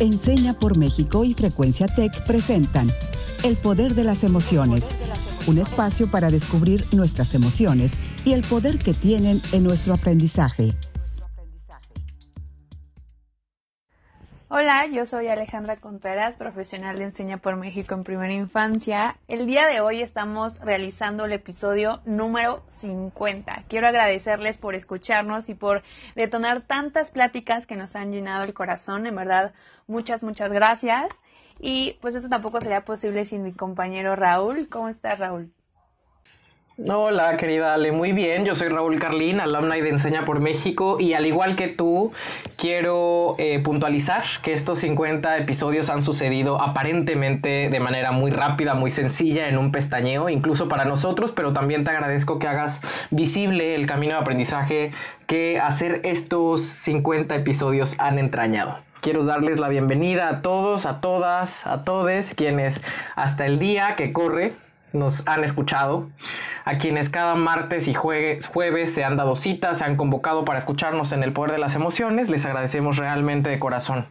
Enseña por México y Frecuencia Tech presentan El Poder de las Emociones, un espacio para descubrir nuestras emociones y el poder que tienen en nuestro aprendizaje. Hola, yo soy Alejandra Contreras, profesional de Enseña por México en Primera Infancia. El día de hoy estamos realizando el episodio número 50. Quiero agradecerles por escucharnos y por detonar tantas pláticas que nos han llenado el corazón. En verdad, muchas, muchas gracias. Y pues eso tampoco sería posible sin mi compañero Raúl. ¿Cómo estás, Raúl? Hola, querida Ale, muy bien. Yo soy Raúl Carlín, alumni de Enseña por México y al igual que tú, quiero eh, puntualizar que estos 50 episodios han sucedido aparentemente de manera muy rápida, muy sencilla, en un pestañeo, incluso para nosotros, pero también te agradezco que hagas visible el camino de aprendizaje que hacer estos 50 episodios han entrañado. Quiero darles la bienvenida a todos, a todas, a todes, quienes hasta el día que corre nos han escuchado, a quienes cada martes y jueves se han dado citas, se han convocado para escucharnos en el poder de las emociones, les agradecemos realmente de corazón.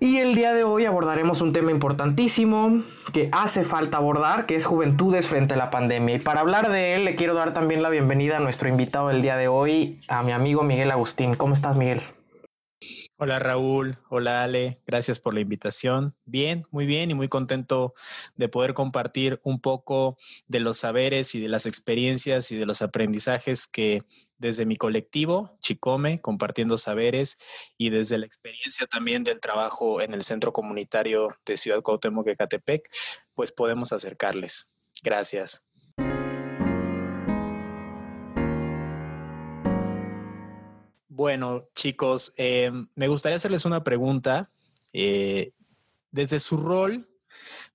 Y el día de hoy abordaremos un tema importantísimo que hace falta abordar, que es juventudes frente a la pandemia. Y para hablar de él, le quiero dar también la bienvenida a nuestro invitado del día de hoy, a mi amigo Miguel Agustín. ¿Cómo estás, Miguel? Hola Raúl, hola Ale, gracias por la invitación. Bien, muy bien y muy contento de poder compartir un poco de los saberes y de las experiencias y de los aprendizajes que desde mi colectivo, Chicome, compartiendo saberes y desde la experiencia también del trabajo en el Centro Comunitario de Ciudad Cuauhtémoc, Ecatepec, pues podemos acercarles. Gracias. Bueno, chicos, eh, me gustaría hacerles una pregunta. Eh, desde su rol,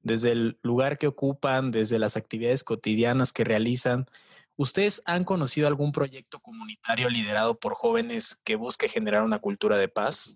desde el lugar que ocupan, desde las actividades cotidianas que realizan, ¿ustedes han conocido algún proyecto comunitario liderado por jóvenes que busque generar una cultura de paz?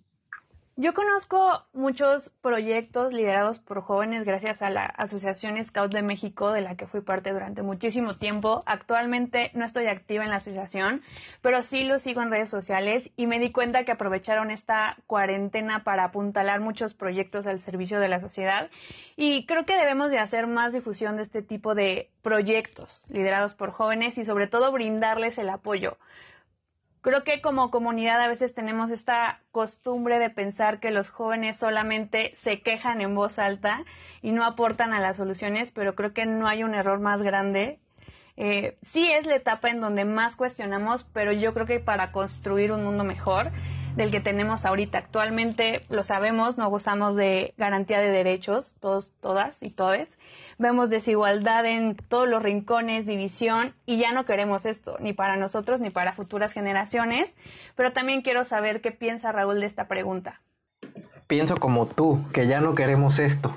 Yo conozco muchos proyectos liderados por jóvenes gracias a la Asociación Scout de México, de la que fui parte durante muchísimo tiempo. Actualmente no estoy activa en la asociación, pero sí lo sigo en redes sociales y me di cuenta que aprovecharon esta cuarentena para apuntalar muchos proyectos al servicio de la sociedad. Y creo que debemos de hacer más difusión de este tipo de proyectos liderados por jóvenes y sobre todo brindarles el apoyo Creo que como comunidad a veces tenemos esta costumbre de pensar que los jóvenes solamente se quejan en voz alta y no aportan a las soluciones, pero creo que no hay un error más grande. Eh, sí es la etapa en donde más cuestionamos, pero yo creo que para construir un mundo mejor del que tenemos ahorita actualmente, lo sabemos, no gozamos de garantía de derechos, todos, todas y todes vemos desigualdad en todos los rincones, división, y ya no queremos esto, ni para nosotros ni para futuras generaciones. Pero también quiero saber qué piensa Raúl de esta pregunta pienso como tú, que ya no queremos esto.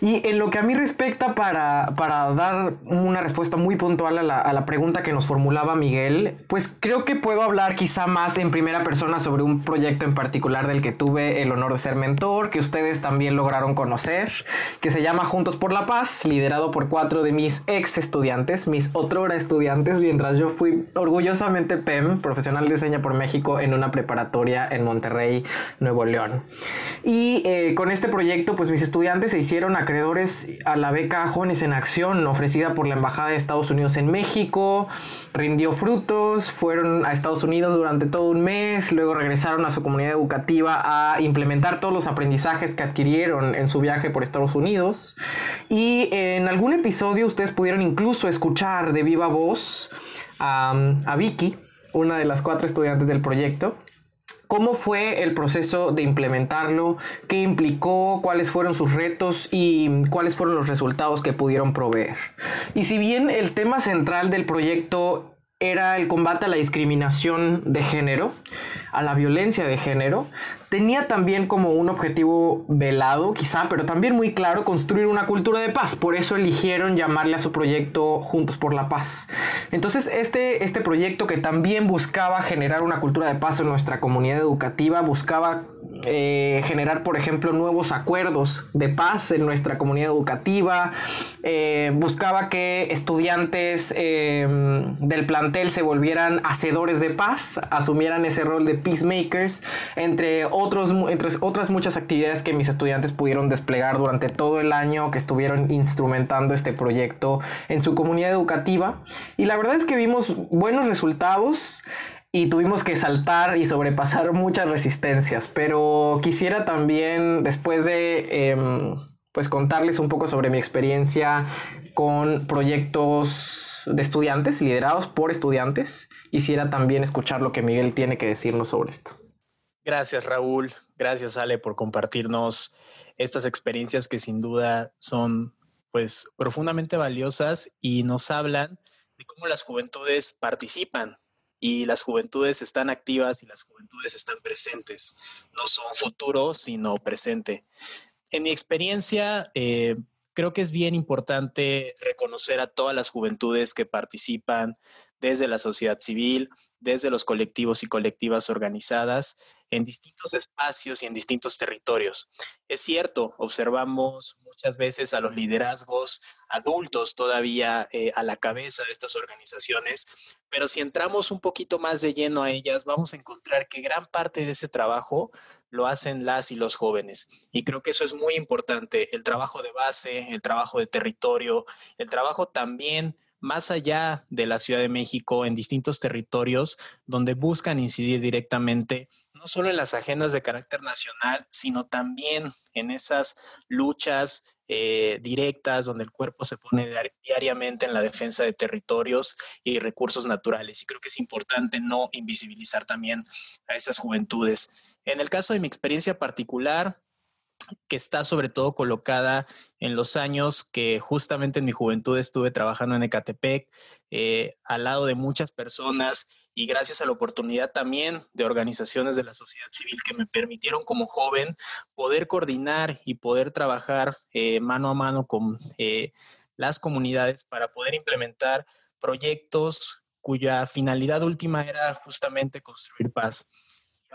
Y en lo que a mí respecta, para, para dar una respuesta muy puntual a la, a la, pregunta que nos formulaba Miguel, pues creo que puedo hablar quizá más en primera persona sobre un proyecto en particular del que tuve el honor de ser mentor, que ustedes también lograron conocer, que se llama Juntos por la Paz, liderado por cuatro de mis ex estudiantes, mis otrora estudiantes, mientras yo fui orgullosamente PEM, profesional de diseño por México, en una preparatoria en Monterrey, Nuevo León. Y eh, con este proyecto, pues mis estudiantes se hicieron acreedores a la beca Jóvenes en Acción ofrecida por la Embajada de Estados Unidos en México. Rindió frutos, fueron a Estados Unidos durante todo un mes, luego regresaron a su comunidad educativa a implementar todos los aprendizajes que adquirieron en su viaje por Estados Unidos. Y en algún episodio ustedes pudieron incluso escuchar de viva voz a Vicky, una de las cuatro estudiantes del proyecto, ¿Cómo fue el proceso de implementarlo? ¿Qué implicó? ¿Cuáles fueron sus retos? ¿Y cuáles fueron los resultados que pudieron proveer? Y si bien el tema central del proyecto era el combate a la discriminación de género, a la violencia de género, tenía también como un objetivo velado, quizá, pero también muy claro, construir una cultura de paz. Por eso eligieron llamarle a su proyecto Juntos por la Paz. Entonces, este, este proyecto que también buscaba generar una cultura de paz en nuestra comunidad educativa, buscaba eh, generar, por ejemplo, nuevos acuerdos de paz en nuestra comunidad educativa, eh, buscaba que estudiantes em, del plantel se volvieran hacedores de paz, asumieran ese rol de peacemakers, entre otros, entre otras muchas actividades que mis estudiantes pudieron desplegar durante todo el año que estuvieron instrumentando este proyecto en su comunidad educativa. Y la verdad es que vimos buenos resultados y tuvimos que saltar y sobrepasar muchas resistencias. Pero quisiera también, después de em, pues contarles un poco sobre mi experiencia con proyectos de estudiantes, liderados por estudiantes, quisiera también escuchar lo que Miguel tiene que decirnos sobre esto. Gracias Raúl, gracias Ale por compartirnos estas experiencias que sin duda son pues profundamente valiosas y nos hablan de cómo las juventudes participan y las juventudes están activas y las juventudes están presentes. No son futuro, sino presente. En mi experiencia, eh, creo que es bien importante reconocer a todas las juventudes que participan desde la sociedad civil, desde los colectivos y colectivas organizadas en distintos espacios y en distintos territorios. Es cierto, observamos muchas veces a los liderazgos adultos todavía eh, a la cabeza de estas organizaciones, pero si entramos un poquito más de lleno a ellas, vamos a encontrar que gran parte de ese trabajo lo hacen las y los jóvenes. Y creo que eso es muy importante, el trabajo de base, el trabajo de territorio, el trabajo también más allá de la Ciudad de México, en distintos territorios donde buscan incidir directamente no solo en las agendas de carácter nacional, sino también en esas luchas eh, directas donde el cuerpo se pone diariamente en la defensa de territorios y recursos naturales. Y creo que es importante no invisibilizar también a esas juventudes. En el caso de mi experiencia particular, que está sobre todo colocada en los años que justamente en mi juventud estuve trabajando en Ecatepec, eh, al lado de muchas personas y gracias a la oportunidad también de organizaciones de la sociedad civil que me permitieron como joven poder coordinar y poder trabajar eh, mano a mano con eh, las comunidades para poder implementar proyectos cuya finalidad última era justamente construir paz.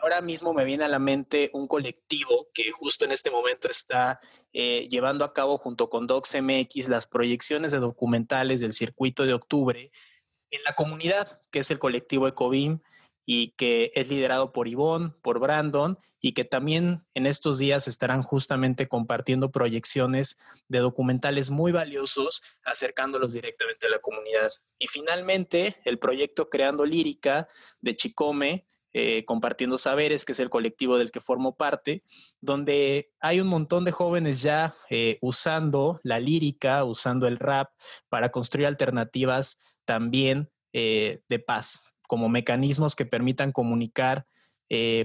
Ahora mismo me viene a la mente un colectivo que justo en este momento está eh, llevando a cabo junto con DocsMX las proyecciones de documentales del circuito de octubre en la comunidad, que es el colectivo Ecovim y que es liderado por Ivonne, por Brandon, y que también en estos días estarán justamente compartiendo proyecciones de documentales muy valiosos, acercándolos directamente a la comunidad. Y finalmente, el proyecto Creando Lírica de Chicome, eh, compartiendo Saberes, que es el colectivo del que formo parte, donde hay un montón de jóvenes ya eh, usando la lírica, usando el rap para construir alternativas también eh, de paz, como mecanismos que permitan comunicar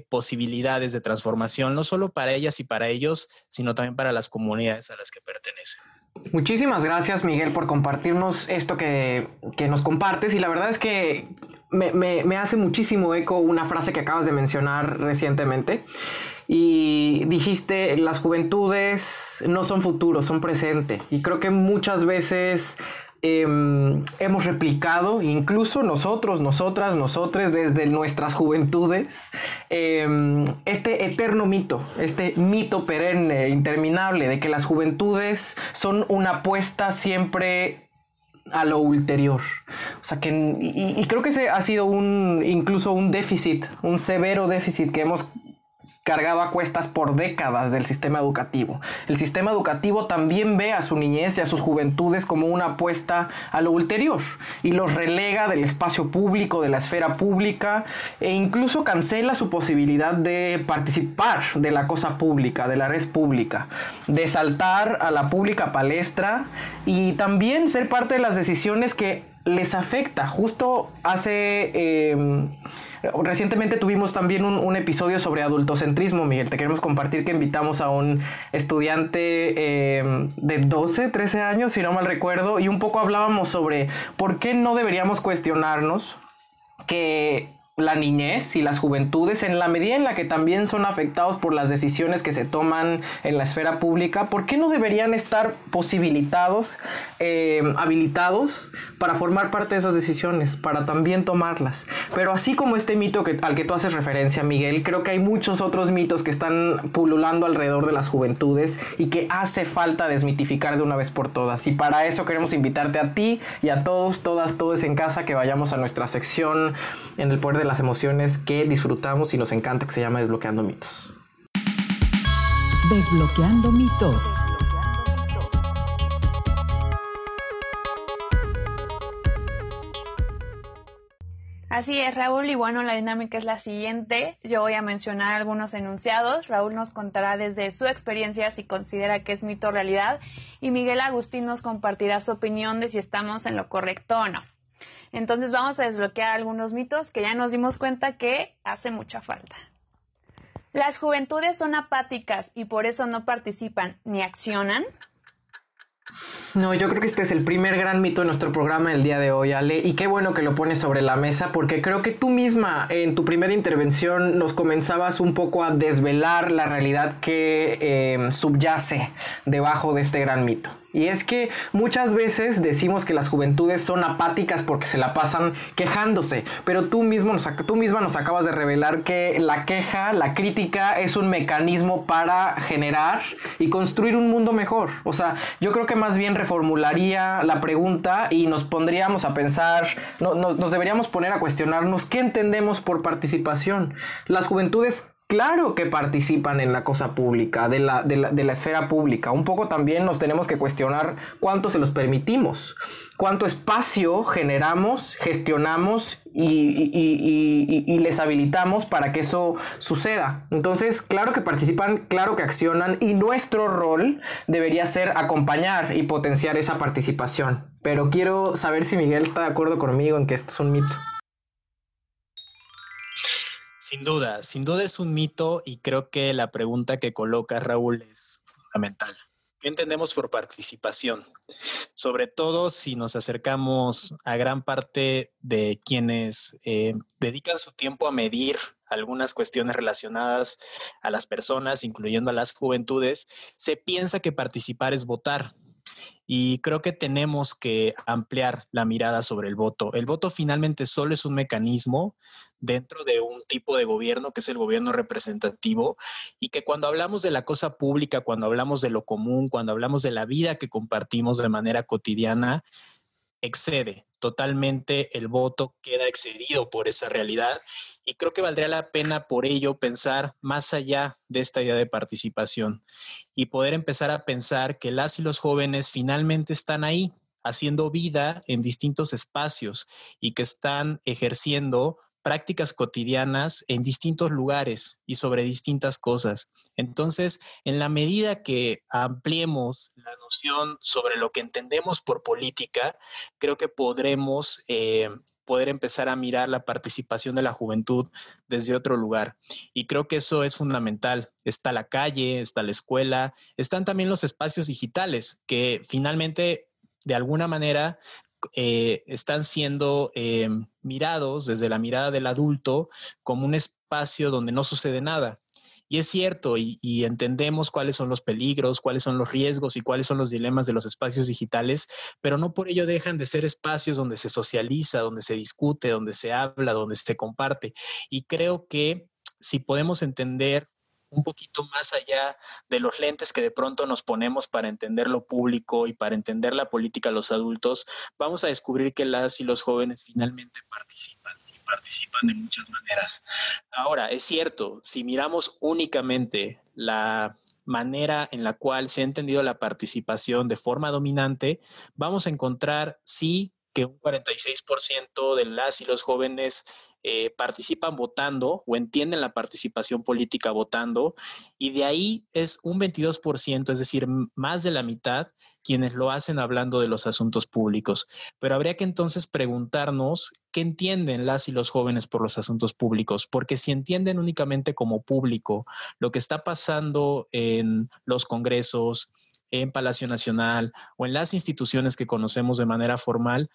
posibilidades de transformación, no solo para ellas y para ellos, sino también para las comunidades a las que pertenecen. Muchísimas gracias Miguel por compartirnos esto que, que nos compartes y la verdad es que me, hace muchísimo eco una frase que acabas de mencionar recientemente. Y dijiste, las juventudes no son futuro, son presente. Y creo que muchas veces em, hemos replicado, incluso nosotros, nosotras, nosotros, desde nuestras juventudes, em, este eterno mito, este mito perenne, interminable, de que las juventudes son una apuesta siempre a lo ulterior. O sea que, y, y, creo que ese ha sido un, incluso un déficit, un severo déficit que hemos cargado a cuestas por décadas del sistema educativo. El sistema educativo también ve a su niñez y a sus juventudes como una apuesta a lo ulterior y los relega del espacio público, de la esfera pública e incluso cancela su posibilidad de participar de la cosa pública, de la red pública, de saltar a la pública palestra y también ser parte de las decisiones que les afecta. Justo hace... Eh, Recientemente tuvimos también un, episodio sobre adultocentrismo, Miguel. Te queremos compartir que invitamos a un estudiante eh, de 12, 13 años, si no mal recuerdo, y un poco hablábamos sobre por qué no deberíamos cuestionarnos que la niñez y las juventudes, en la medida en la que también son afectados por las decisiones que se toman en la esfera pública, ¿por qué no deberían estar posibilitados, eh, habilitados para formar parte de esas decisiones, para también tomarlas? Pero así como este mito que, al que tú haces referencia, Miguel, creo que hay muchos otros mitos que están pululando alrededor de las juventudes y que hace falta desmitificar de una vez por todas. Y para eso queremos invitarte a ti y a todos, todas, todos en casa que vayamos a nuestra sección en el poder de las emociones que disfrutamos y nos encanta que se llama Desbloqueando mitos. Desbloqueando mitos. Así es, Raúl, y bueno, la dinámica es la siguiente. Yo voy a mencionar algunos enunciados. Raúl nos contará desde su experiencia si considera que es mito o realidad, y Miguel Agustín nos compartirá su opinión de si estamos en lo correcto o no. Entonces vamos a desbloquear algunos mitos que ya nos dimos cuenta que hace mucha falta. Las juventudes son apáticas y por eso no participan ni accionan. No, yo creo que este es el primer gran mito de nuestro programa el día de hoy, Ale, y qué bueno que lo pones sobre la mesa porque creo que tú misma en tu primera intervención nos comenzabas un poco a desvelar la realidad que eh, subyace debajo de este gran mito. Y es que muchas veces decimos que las juventudes son apáticas porque se la pasan quejándose, pero tú, mismo nos, tú misma nos acabas de revelar que la queja, la crítica es un mecanismo para generar y construir un mundo mejor. O sea, yo creo que más bien reformularía la pregunta y nos pondríamos a pensar, no, nos deberíamos poner a cuestionarnos qué entendemos por participación. Las juventudes claro que participan en la cosa pública, de la, de, la, esfera pública. Un poco también nos tenemos que cuestionar cuánto se los permitimos, cuánto espacio generamos, gestionamos y, y, les habilitamos para que eso suceda. Entonces, claro que participan, claro que accionan y nuestro rol debería ser acompañar y potenciar esa participación. Pero quiero saber si Miguel está de acuerdo conmigo en que esto es un mito. Sin duda, sin duda es un mito y creo que la pregunta que coloca Raúl es fundamental. ¿Qué entendemos por participación? Sobre todo si nos acercamos a gran parte de quienes eh, dedican su tiempo a medir algunas cuestiones relacionadas a las personas, incluyendo a las juventudes, se piensa que participar es votar. Y creo que tenemos que ampliar la mirada sobre el voto. El voto finalmente solo es un mecanismo dentro de un tipo de gobierno que es el gobierno representativo y que cuando hablamos de la cosa pública, cuando hablamos de lo común, cuando hablamos de la vida que compartimos de manera cotidiana, excede totalmente el voto, queda excedido por esa realidad y creo que valdría la pena por ello pensar más allá de esta idea de participación y poder empezar a pensar que las y los jóvenes finalmente están ahí haciendo vida en distintos espacios y que están ejerciendo prácticas cotidianas en distintos lugares y sobre distintas cosas. Entonces, en la medida que ampliemos la noción sobre lo que entendemos por política, creo que podremos eh, poder empezar a mirar la participación de la juventud desde otro lugar. Y creo que eso es fundamental. Está la calle, está la escuela, están también los espacios digitales que finalmente de alguna manera eh, están siendo eh, mirados desde la mirada del adulto como un espacio donde no sucede nada. Y es cierto, y, entendemos cuáles son los peligros, cuáles son los riesgos y cuáles son los dilemas de los espacios digitales, pero no por ello dejan de ser espacios donde se socializa, donde se discute, donde se habla, donde se comparte. Y creo que si podemos entender un poquito más allá de los lentes que de pronto nos ponemos para entender lo público y para entender la política los adultos, vamos a descubrir que las y los jóvenes finalmente participan y participan de muchas maneras. Ahora, es cierto, si miramos únicamente la manera en la cual se ha entendido la participación de forma dominante, vamos a encontrar sí que un 46% de las y los jóvenes eh, participan votando o entienden la participación política votando, y de ahí es un 22%, es decir, más de la mitad quienes lo hacen hablando de los asuntos públicos. Pero habría que entonces preguntarnos qué entienden las y los jóvenes por los asuntos públicos, porque si entienden únicamente como público lo que está pasando en los congresos, en Palacio Nacional o en las instituciones que conocemos de manera formal,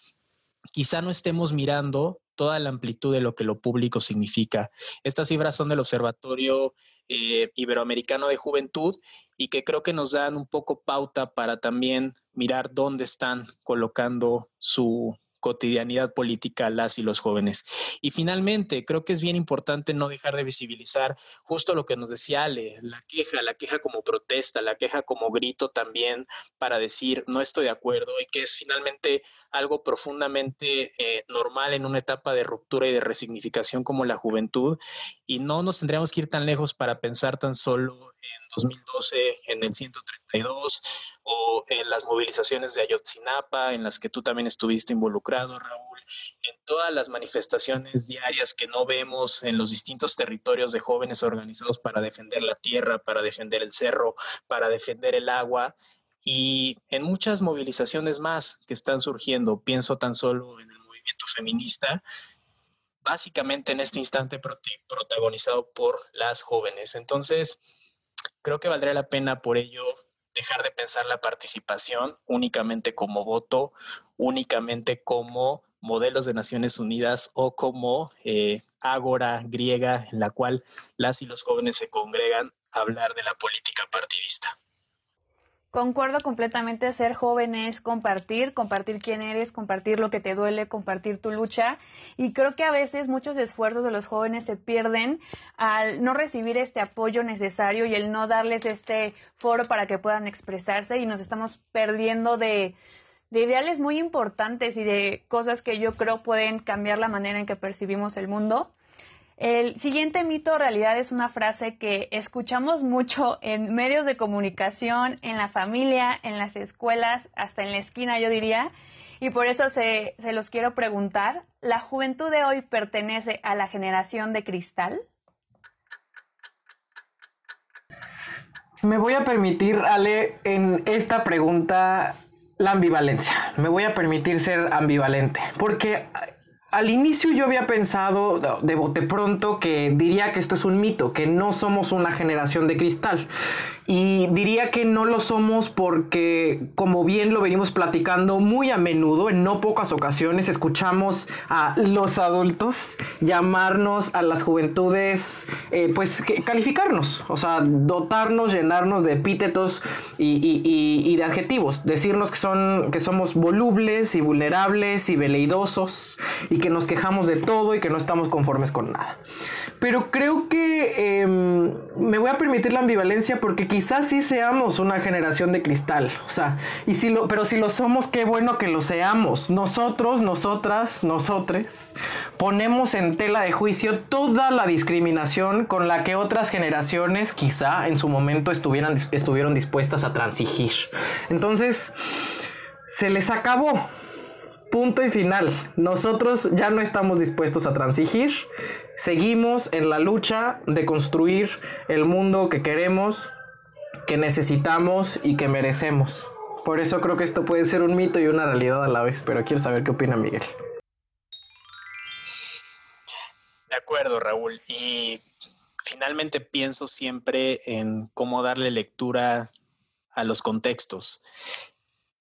quizá no estemos mirando toda la amplitud de lo que lo público significa. Estas cifras son del Observatorio eh, Iberoamericano de Juventud y que creo que nos dan un poco pauta para también mirar dónde están colocando su, cotidianidad política las y los jóvenes. Y finalmente, creo que es bien importante no dejar de visibilizar justo lo que nos decía Ale, la queja, la queja como protesta, la queja como grito también para decir no estoy de acuerdo y que es finalmente algo profundamente eh, normal en una etapa de ruptura y de resignificación como la juventud Y no nos tendríamos que ir tan lejos para pensar tan solo en 2012, en el 132 o en las movilizaciones de Ayotzinapa, en las que tú también estuviste involucrado, Raúl, en todas las manifestaciones diarias que no vemos en los distintos territorios de jóvenes organizados para defender la tierra, para defender el cerro, para defender el agua y en muchas movilizaciones más que están surgiendo. Pienso tan solo en el movimiento feminista, básicamente en este instante protagonizado por las jóvenes. Entonces, creo que valdría la pena por ello dejar de pensar la participación únicamente como voto, únicamente como modelos de Naciones Unidas o como eh, ágora griega en la cual las y los jóvenes se congregan a hablar de la política partidista. Concuerdo completamente, ser joven es compartir, compartir quién eres, compartir lo que te duele, compartir tu lucha. Y creo que a veces muchos esfuerzos de los jóvenes se pierden al no recibir este apoyo necesario y el no darles este foro para que puedan expresarse y nos estamos perdiendo de, de ideales muy importantes y de cosas que yo creo pueden cambiar la manera en que percibimos el mundo. El siguiente mito realidad es una frase que escuchamos mucho en medios de comunicación, en la familia, en las escuelas, hasta en la esquina, yo diría, y por eso se, se los quiero preguntar. ¿La juventud de hoy pertenece a la generación de cristal? Me voy a permitir, Ale, en esta pregunta la ambivalencia. Me voy a permitir ser ambivalente, porque al inicio yo había pensado de bote pronto que diría que esto es un mito, que no somos una generación de cristal. Y diría que no lo somos porque, como bien lo venimos platicando muy a menudo, en no pocas ocasiones, escuchamos a los adultos llamarnos a las juventudes, eh, pues calificarnos, o sea, dotarnos, llenarnos de epítetos y, de adjetivos, decirnos que, son, que somos volubles y vulnerables y veleidosos y que nos quejamos de todo y que no estamos conformes con nada. Pero creo que em, me voy a permitir la ambivalencia porque quizás sí seamos una generación de cristal. O sea, y si lo, pero si lo somos, qué bueno que lo seamos. Nosotros, nosotras, nosotres, ponemos en tela de juicio toda la discriminación con la que otras generaciones quizá en su momento estuvieran, estuvieron dispuestas a transigir. Entonces, se les acabó. Punto y final. Nosotros ya no estamos dispuestos a transigir. Seguimos en la lucha de construir el mundo que queremos, que necesitamos y que merecemos. Por eso creo que esto puede ser un mito y una realidad a la vez, pero quiero saber qué opina Miguel. De acuerdo, Raúl. Y finalmente pienso siempre en cómo darle lectura a los contextos.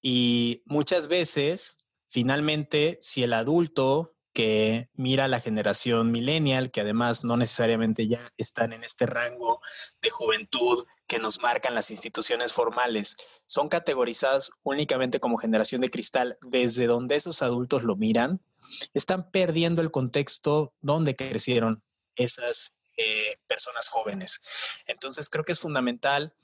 Y muchas veces Finalmente, si el adulto que mira a la generación millennial, que además no necesariamente ya están en este rango de juventud que nos marcan las instituciones formales, son categorizadas únicamente como generación de cristal desde donde esos adultos lo miran, están perdiendo el contexto donde crecieron esas eh, personas jóvenes. Entonces creo que es fundamental,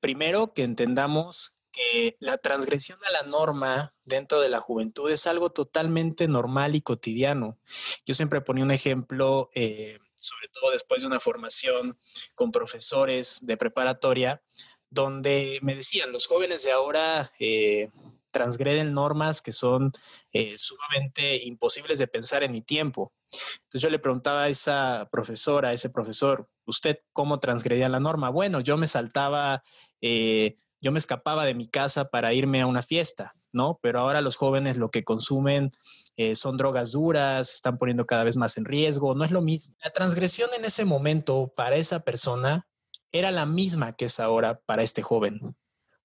primero, que entendamos que la transgresión a la norma dentro de la juventud es algo totalmente normal y cotidiano. Yo siempre ponía un ejemplo, eh, sobre todo después de una formación con profesores de preparatoria, donde me decían, los jóvenes de ahora eh, transgreden normas que son eh, sumamente imposibles de pensar en mi tiempo. Entonces yo le preguntaba a esa profesora, a ese profesor, ¿usted cómo transgredía la norma? Bueno, yo me saltaba yo me escapaba de mi casa para irme a una fiesta, ¿no? Pero ahora los jóvenes lo que consumen eh, son drogas duras, se están poniendo cada vez más en riesgo, no es lo mismo. La transgresión en ese momento para esa persona era la misma que es ahora para este joven.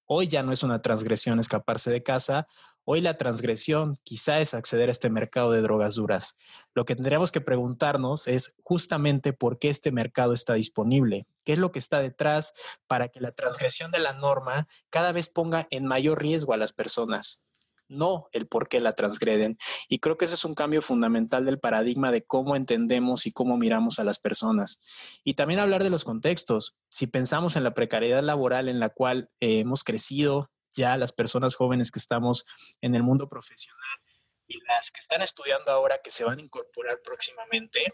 Hoy ya no es una transgresión escaparse de casa, hoy la transgresión quizá es acceder a este mercado de drogas duras. Lo que tendríamos que preguntarnos es justamente por qué este mercado está disponible, qué es lo que está detrás para que la transgresión de la norma cada vez ponga en mayor riesgo a las personas no el por qué la transgreden. Y creo que ese es un cambio fundamental del paradigma de cómo entendemos y cómo miramos a las personas. Y también hablar de los contextos. Si pensamos en la precariedad laboral en la cual eh, hemos crecido ya las personas jóvenes que estamos en el mundo profesional y las que están estudiando ahora que se van a incorporar próximamente,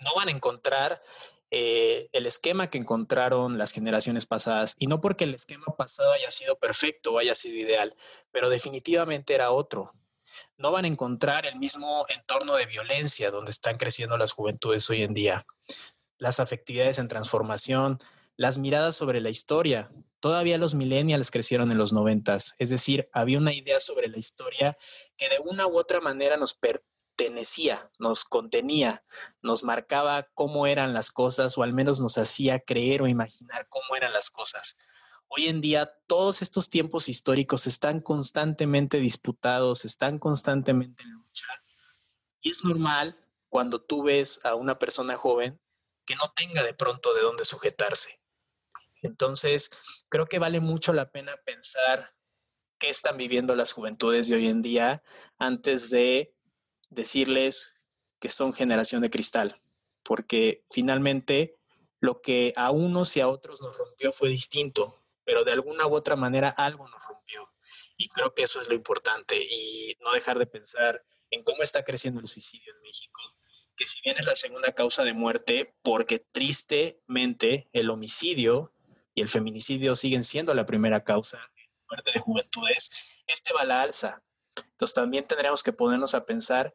no van a encontrar eh, el esquema que encontraron las generaciones pasadas. Y no porque el esquema pasado haya sido perfecto o haya sido ideal, pero definitivamente era otro. No van a encontrar el mismo entorno de violencia donde están creciendo las juventudes hoy en día. Las afectividades en transformación, las miradas sobre la historia. Todavía los millennials crecieron en los noventas, es decir, había una idea sobre la historia que de una u otra manera nos, per pertenecía, nos contenía, nos marcaba cómo eran las cosas o al menos nos hacía creer o imaginar cómo eran las cosas. Hoy en día todos estos tiempos históricos están constantemente disputados, están constantemente en lucha. Y es normal cuando tú ves a una persona joven que no tenga de pronto de dónde sujetarse. Entonces, creo que vale mucho la pena pensar qué están viviendo las juventudes de hoy en día antes de decirles que son generación de cristal, porque finalmente lo que a unos y a otros nos rompió fue distinto, pero de alguna u otra manera algo nos rompió. Y creo que eso es lo importante y no dejar de pensar en cómo está creciendo el suicidio en México, que si bien es la segunda causa de muerte, porque tristemente el homicidio y el feminicidio siguen siendo la primera causa de muerte de juventudes, este va a la alza. Entonces también tendremos que ponernos a pensar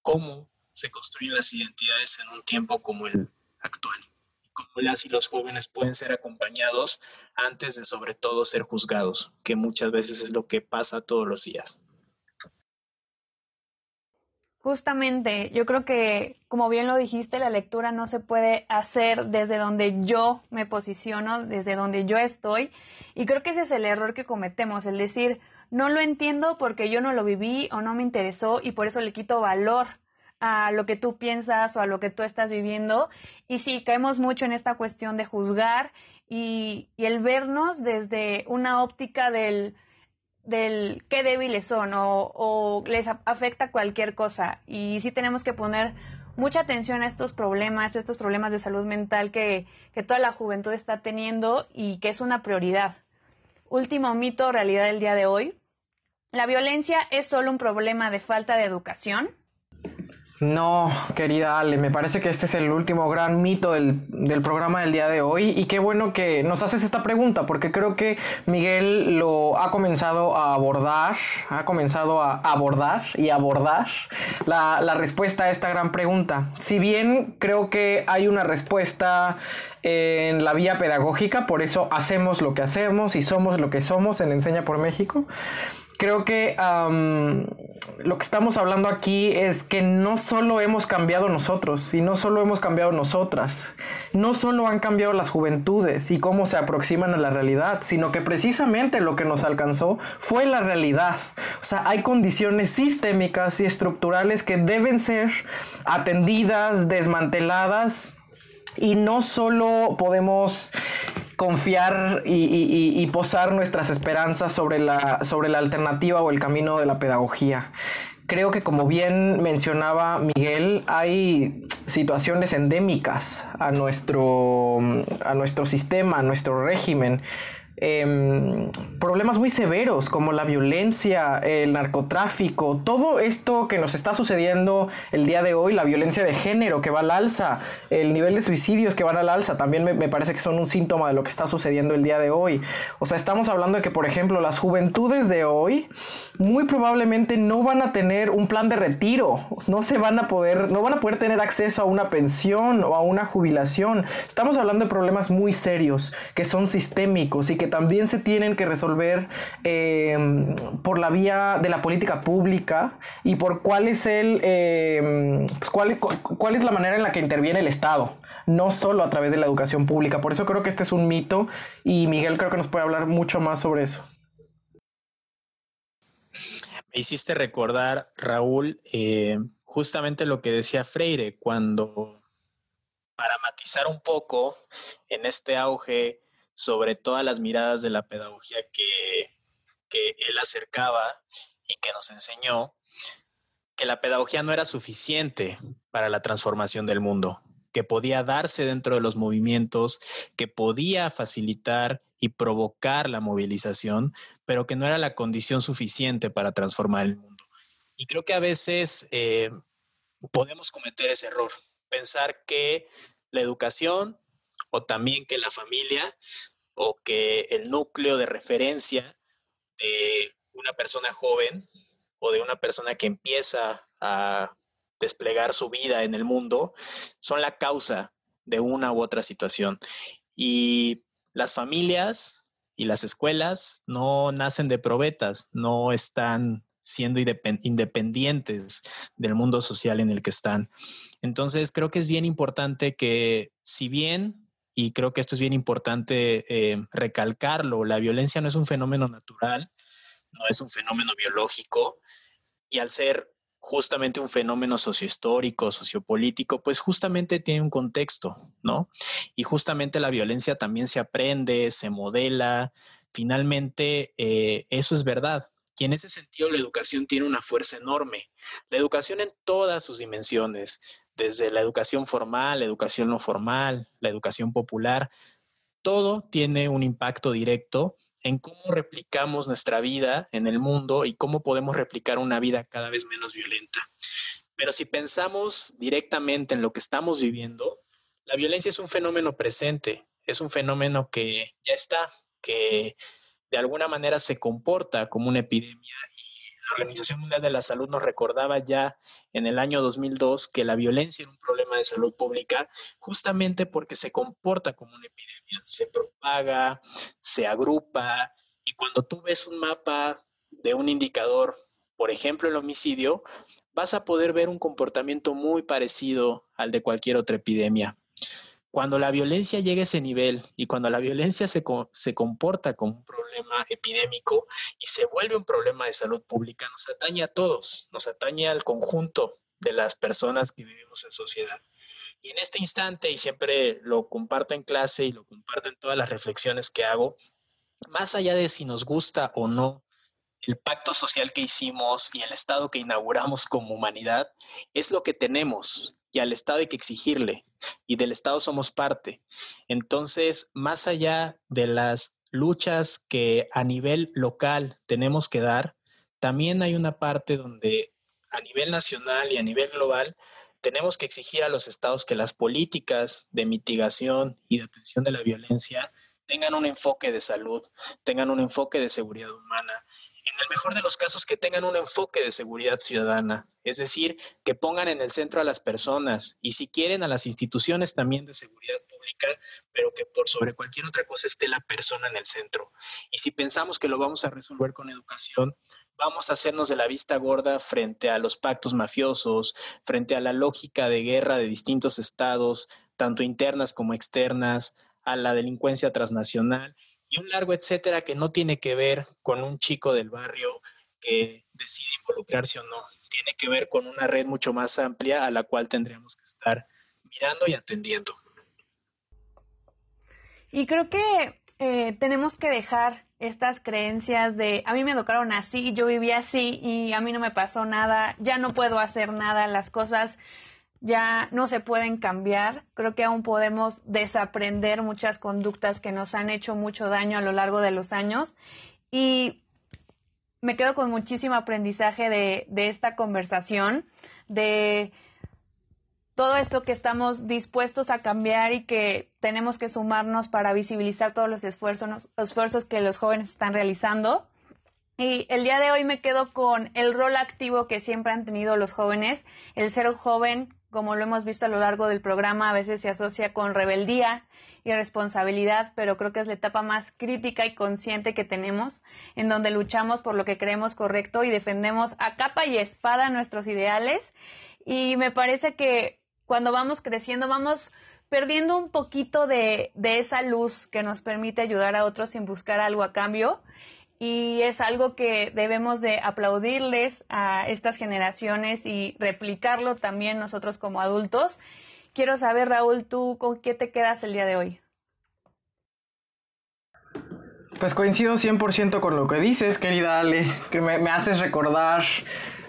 cómo se construyen las identidades en un tiempo como el actual. Cómo las y los jóvenes pueden ser acompañados antes de sobre todo ser juzgados, que muchas veces es lo que pasa todos los días. Justamente, yo creo que, como bien lo dijiste, la lectura no se puede hacer desde donde yo me posiciono, desde donde yo estoy. Y creo que ese es el error que cometemos, el decir, no lo entiendo porque yo no lo viví o no me interesó y por eso le quito valor a lo que tú piensas o a lo que tú estás viviendo. Y sí, caemos mucho en esta cuestión de juzgar y, el vernos desde una óptica del, del qué débiles son o, o, les afecta cualquier cosa. Y sí tenemos que poner mucha atención a estos problemas, estos problemas de salud mental que, que toda la juventud está teniendo y que es una prioridad. Último mito, realidad del día de hoy. ¿La violencia es solo un problema de falta de educación? No, querida Ale, me parece que este es el último gran mito del, programa del día de hoy y qué bueno que nos haces esta pregunta porque creo que Miguel lo ha comenzado a abordar, ha comenzado a abordar y abordar la, la respuesta a esta gran pregunta. Si bien creo que hay una respuesta en la vía pedagógica, por eso hacemos lo que hacemos y somos lo que somos en Enseña por México creo que lo que estamos hablando aquí es que no solo hemos cambiado nosotros y no solo hemos cambiado nosotras, no solo han cambiado las juventudes y cómo se aproximan a la realidad, sino que precisamente lo que nos alcanzó fue la realidad. O sea, hay condiciones sistémicas y estructurales que deben ser atendidas, desmanteladas y no solo podemos confiar y, posar nuestras esperanzas sobre la, sobre la alternativa o el camino de la pedagogía. Creo que como bien mencionaba Miguel, hay situaciones endémicas a nuestro, a nuestro sistema, a nuestro régimen, Em, problemas muy severos como la violencia, el narcotráfico, todo esto que nos está sucediendo el día de hoy, la violencia de género que va al alza, el nivel de suicidios que van al alza, también me, me, parece que son un síntoma de lo que está sucediendo el día de hoy. O sea, estamos hablando de que, por ejemplo, las juventudes de hoy muy probablemente no van a tener un plan de retiro, no se van a poder, no van a poder tener acceso a una pensión o a una jubilación. Estamos hablando de problemas muy serios que son sistémicos y que también se tienen que resolver eh, por la vía de la política pública y por cuál es el eh, pues, cuál, cuál es la manera en la que interviene el Estado no solo a través de la educación pública. Por eso creo que este es un mito y Miguel creo que nos puede hablar mucho más sobre eso. Me hiciste recordar, Raúl, eh, justamente lo que decía Freire, cuando para matizar un poco en este auge sobre todas las miradas de la pedagogía que, él acercaba y que nos enseñó, que la pedagogía no era suficiente para la transformación del mundo, que podía darse dentro de los movimientos, que podía facilitar y provocar la movilización, pero que no era la condición suficiente para transformar el mundo. Y creo que a veces eh, podemos cometer ese error, pensar que la educación o también que la familia o que el núcleo de referencia de una persona joven o de una persona que empieza a desplegar su vida en el mundo son la causa de una u otra situación. Y las familias y las escuelas no nacen de probetas, no están siendo independientes del mundo social en el que están. Entonces, creo que es bien importante que, si bien, y creo que esto es bien importante eh, recalcarlo, la violencia no es un fenómeno natural, no es un fenómeno biológico, y al ser justamente un fenómeno sociohistórico, sociopolítico, pues justamente tiene un contexto, ¿no? Y justamente la violencia también se aprende, se modela, finalmente eh, eso es verdad. Y en ese sentido la educación tiene una fuerza enorme. La educación en todas sus dimensiones, desde la educación formal, la educación no formal, la educación popular, todo tiene un impacto directo en cómo replicamos nuestra vida en el mundo y cómo podemos replicar una vida cada vez menos violenta. Pero si pensamos directamente en lo que estamos viviendo, la violencia es un fenómeno presente, es un fenómeno que ya está, que de alguna manera se comporta como una epidemia la Organización Mundial de la Salud nos recordaba ya en el año 2002 que la violencia era un problema de salud pública justamente porque se comporta como una epidemia, se propaga, se agrupa y cuando tú ves un mapa de un indicador, por ejemplo el homicidio, vas a poder ver un comportamiento muy parecido al de cualquier otra epidemia. Cuando la violencia llega a ese nivel y cuando la violencia se, se, comporta como un problema epidémico y se vuelve un problema de salud pública, nos atañe a todos, nos atañe al conjunto de las personas que vivimos en sociedad. Y en este instante, y siempre lo comparto en clase y lo comparto en todas las reflexiones que hago, más allá de si nos gusta o no el pacto social que hicimos y el Estado que inauguramos como humanidad, es lo que tenemos, y al Estado hay que exigirle y del Estado somos parte. Entonces, más allá de las luchas que a nivel local tenemos que dar, también hay una parte donde a nivel nacional y a nivel global tenemos que exigir a los estados que las políticas de mitigación y de atención de la violencia tengan un enfoque de salud, tengan un enfoque de seguridad humana en el mejor de los casos, que tengan un enfoque de seguridad ciudadana, es decir, que pongan en el centro a las personas y si quieren a las instituciones también de seguridad pública, pero que por sobre cualquier otra cosa esté la persona en el centro. Y si pensamos que lo vamos a resolver con educación, vamos a hacernos de la vista gorda frente a los pactos mafiosos, frente a la lógica de guerra de distintos estados, tanto internas como externas, a la delincuencia transnacional y un largo etcétera que no tiene que ver con un chico del barrio que decide involucrarse o no. Tiene que ver con una red mucho más amplia a la cual tendríamos que estar mirando y atendiendo. Y creo que eh, tenemos que dejar estas creencias de a mí me educaron así, yo viví así y a mí no me pasó nada, ya no puedo hacer nada, las cosas ya no se pueden cambiar. Creo que aún podemos desaprender muchas conductas que nos han hecho mucho daño a lo largo de los años. Y me quedo con muchísimo aprendizaje de, de esta conversación, de todo esto que estamos dispuestos a cambiar y que tenemos que sumarnos para visibilizar todos los esfuerzos, los esfuerzos que los jóvenes están realizando. Y el día de hoy me quedo con el rol activo que siempre han tenido los jóvenes, el ser joven como lo hemos visto a lo largo del programa, a veces se asocia con rebeldía y responsabilidad, pero creo que es la etapa más crítica y consciente que tenemos, en donde luchamos por lo que creemos correcto y defendemos a capa y espada nuestros ideales. Y me parece que cuando vamos creciendo vamos perdiendo un poquito de, de esa luz que nos permite ayudar a otros sin buscar algo a cambio y es algo que debemos de aplaudirles a estas generaciones y replicarlo también nosotros como adultos. Quiero saber, Raúl, tú con qué te quedas el día de hoy. Pues coincido 100% con lo que dices, querida Ale, que me, me haces recordar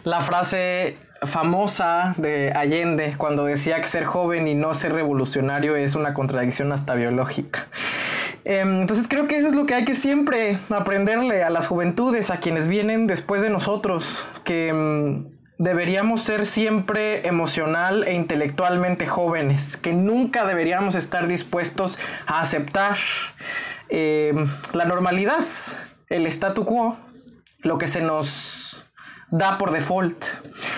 la frase famosa de Allende cuando decía que ser joven y no ser revolucionario es una contradicción hasta biológica. Em, entonces creo que eso es lo que hay que siempre aprenderle a las juventudes, a quienes vienen después de nosotros, que em, deberíamos ser siempre emocional e intelectualmente jóvenes, que nunca deberíamos estar dispuestos a aceptar eh, la normalidad, el statu quo, lo que se nos da por default.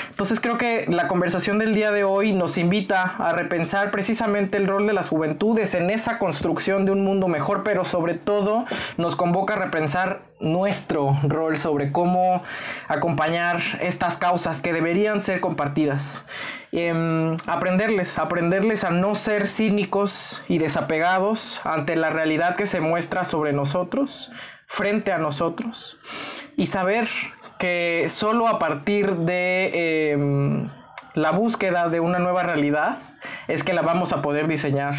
Entonces creo que la conversación del día de hoy nos invita a repensar precisamente el rol de las juventudes en esa construcción de un mundo mejor, pero sobre todo nos convoca a repensar nuestro rol sobre cómo acompañar estas causas que deberían ser compartidas. Em, aprenderles, aprenderles a no ser cínicos y desapegados ante la realidad que se muestra sobre nosotros, frente a nosotros, y saber que solo a partir de em, la búsqueda de una nueva realidad es que la vamos a poder diseñar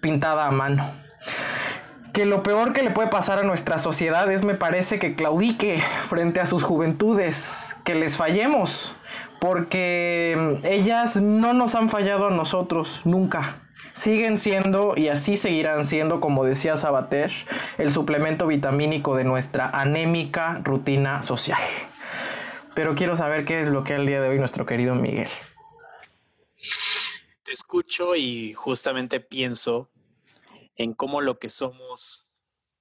pintada a mano. Que lo peor que le puede pasar a nuestra sociedad es, me parece, que claudique frente a sus juventudes, que les fallemos, porque em, ellas no nos han fallado a nosotros nunca siguen siendo y así seguirán siendo, como decía Sabater, el suplemento vitamínico de nuestra anémica rutina social. Pero quiero saber qué es lo que el día de hoy nuestro querido Miguel. Te escucho y justamente pienso en cómo lo que somos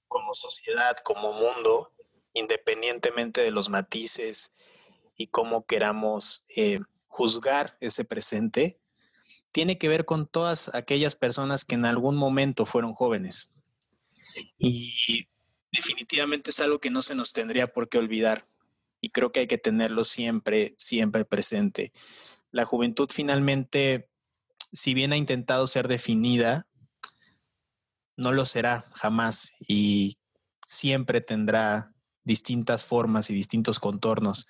como sociedad, como mundo, independientemente de los matices y cómo queramos eh, juzgar ese presente, tiene que ver con todas aquellas personas que en algún momento fueron jóvenes. Y definitivamente es algo que no se nos tendría por qué olvidar. Y creo que hay que tenerlo siempre, siempre presente. La juventud finalmente, si bien ha intentado ser definida, no lo será jamás y siempre tendrá distintas formas y distintos contornos.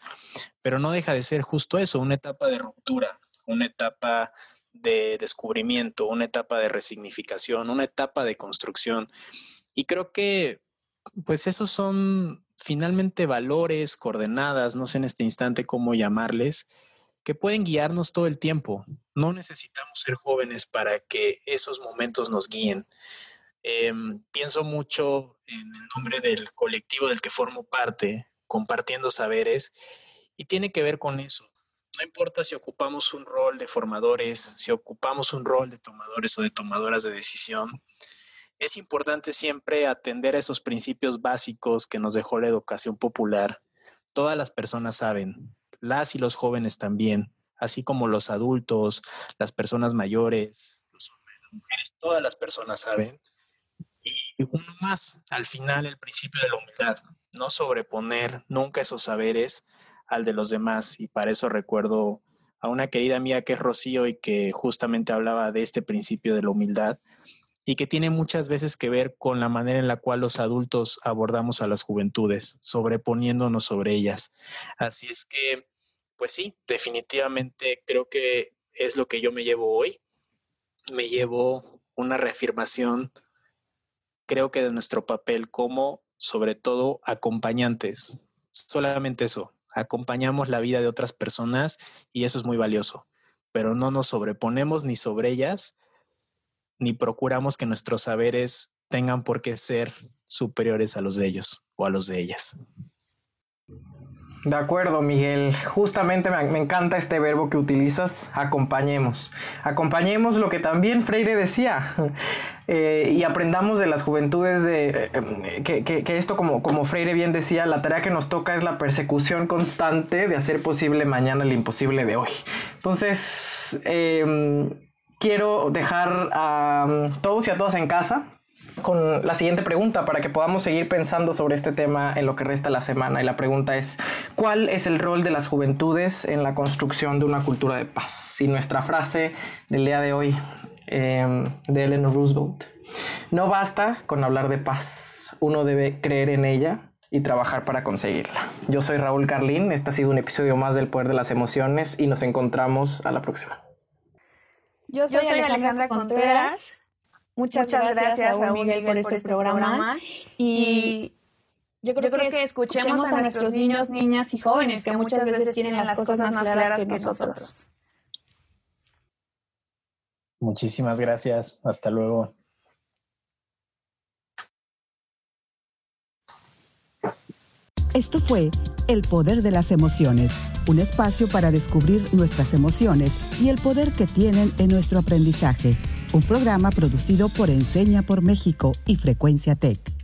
Pero no deja de ser justo eso, una etapa de ruptura, una etapa de descubrimiento, una etapa de resignificación, una etapa de construcción. Y creo que, pues esos son finalmente valores, coordenadas, no sé en este instante cómo llamarles, que pueden guiarnos todo el tiempo. No necesitamos ser jóvenes para que esos momentos nos guíen. Em, pienso mucho en el nombre del colectivo del que formo parte, compartiendo saberes, y tiene que ver con eso, no importa si ocupamos un rol de formadores, si ocupamos un rol de tomadores o de tomadoras de decisión, es importante siempre atender a esos principios básicos que nos dejó la educación popular. Todas las personas saben, las y los jóvenes también, así como los adultos, las personas mayores, los hombres, las mujeres, todas las personas saben. Y uno más, al final, el principio de la humildad, no sobreponer nunca esos saberes al de los demás. Y para eso recuerdo a una querida amiga que es Rocío y que justamente hablaba de este principio de la humildad y que tiene muchas veces que ver con la manera en la cual los adultos abordamos a las juventudes, sobreponiéndonos sobre ellas. Así es que, pues sí, definitivamente creo que es lo que yo me llevo hoy. Me llevo una reafirmación, creo que de nuestro papel como, sobre todo, acompañantes. Solamente eso, acompañamos la vida de otras personas y eso es muy valioso, pero no nos sobreponemos ni sobre ellas, ni procuramos que nuestros saberes tengan por qué ser superiores a los de ellos o a los de ellas. De acuerdo, Miguel. Justamente me, encanta este verbo que utilizas, acompañemos. Acompañemos lo que también Freire decía eh, y aprendamos de las juventudes de eh, que, esto, como, Freire bien decía, la tarea que nos toca es la persecución constante de hacer posible mañana el imposible de hoy. Entonces, em, quiero dejar a todos y a todas en casa con la siguiente pregunta para que podamos seguir pensando sobre este tema en lo que resta la semana. Y la pregunta es, ¿cuál es el rol de las juventudes en la construcción de una cultura de paz? Y nuestra frase del día de hoy em, de Eleanor Roosevelt, no basta con hablar de paz, uno debe creer en ella y trabajar para conseguirla. Yo soy Raúl Carlín, este ha sido un episodio más del Poder de las Emociones y nos encontramos a la próxima. Yo soy, Alejandra, Contreras Muchas, gracias, gracias, Miguel, este por, este, programa. y. Yo creo, que, escuchemos, escuchemos, a, nuestros niños, niñas y jóvenes que muchas veces tienen las cosas más claras que nosotros. Muchísimas gracias. Hasta luego. Esto fue El Poder de las Emociones, un espacio para descubrir nuestras emociones y el poder que tienen en nuestro aprendizaje un programa producido por Enseña por México y Frecuencia Tech.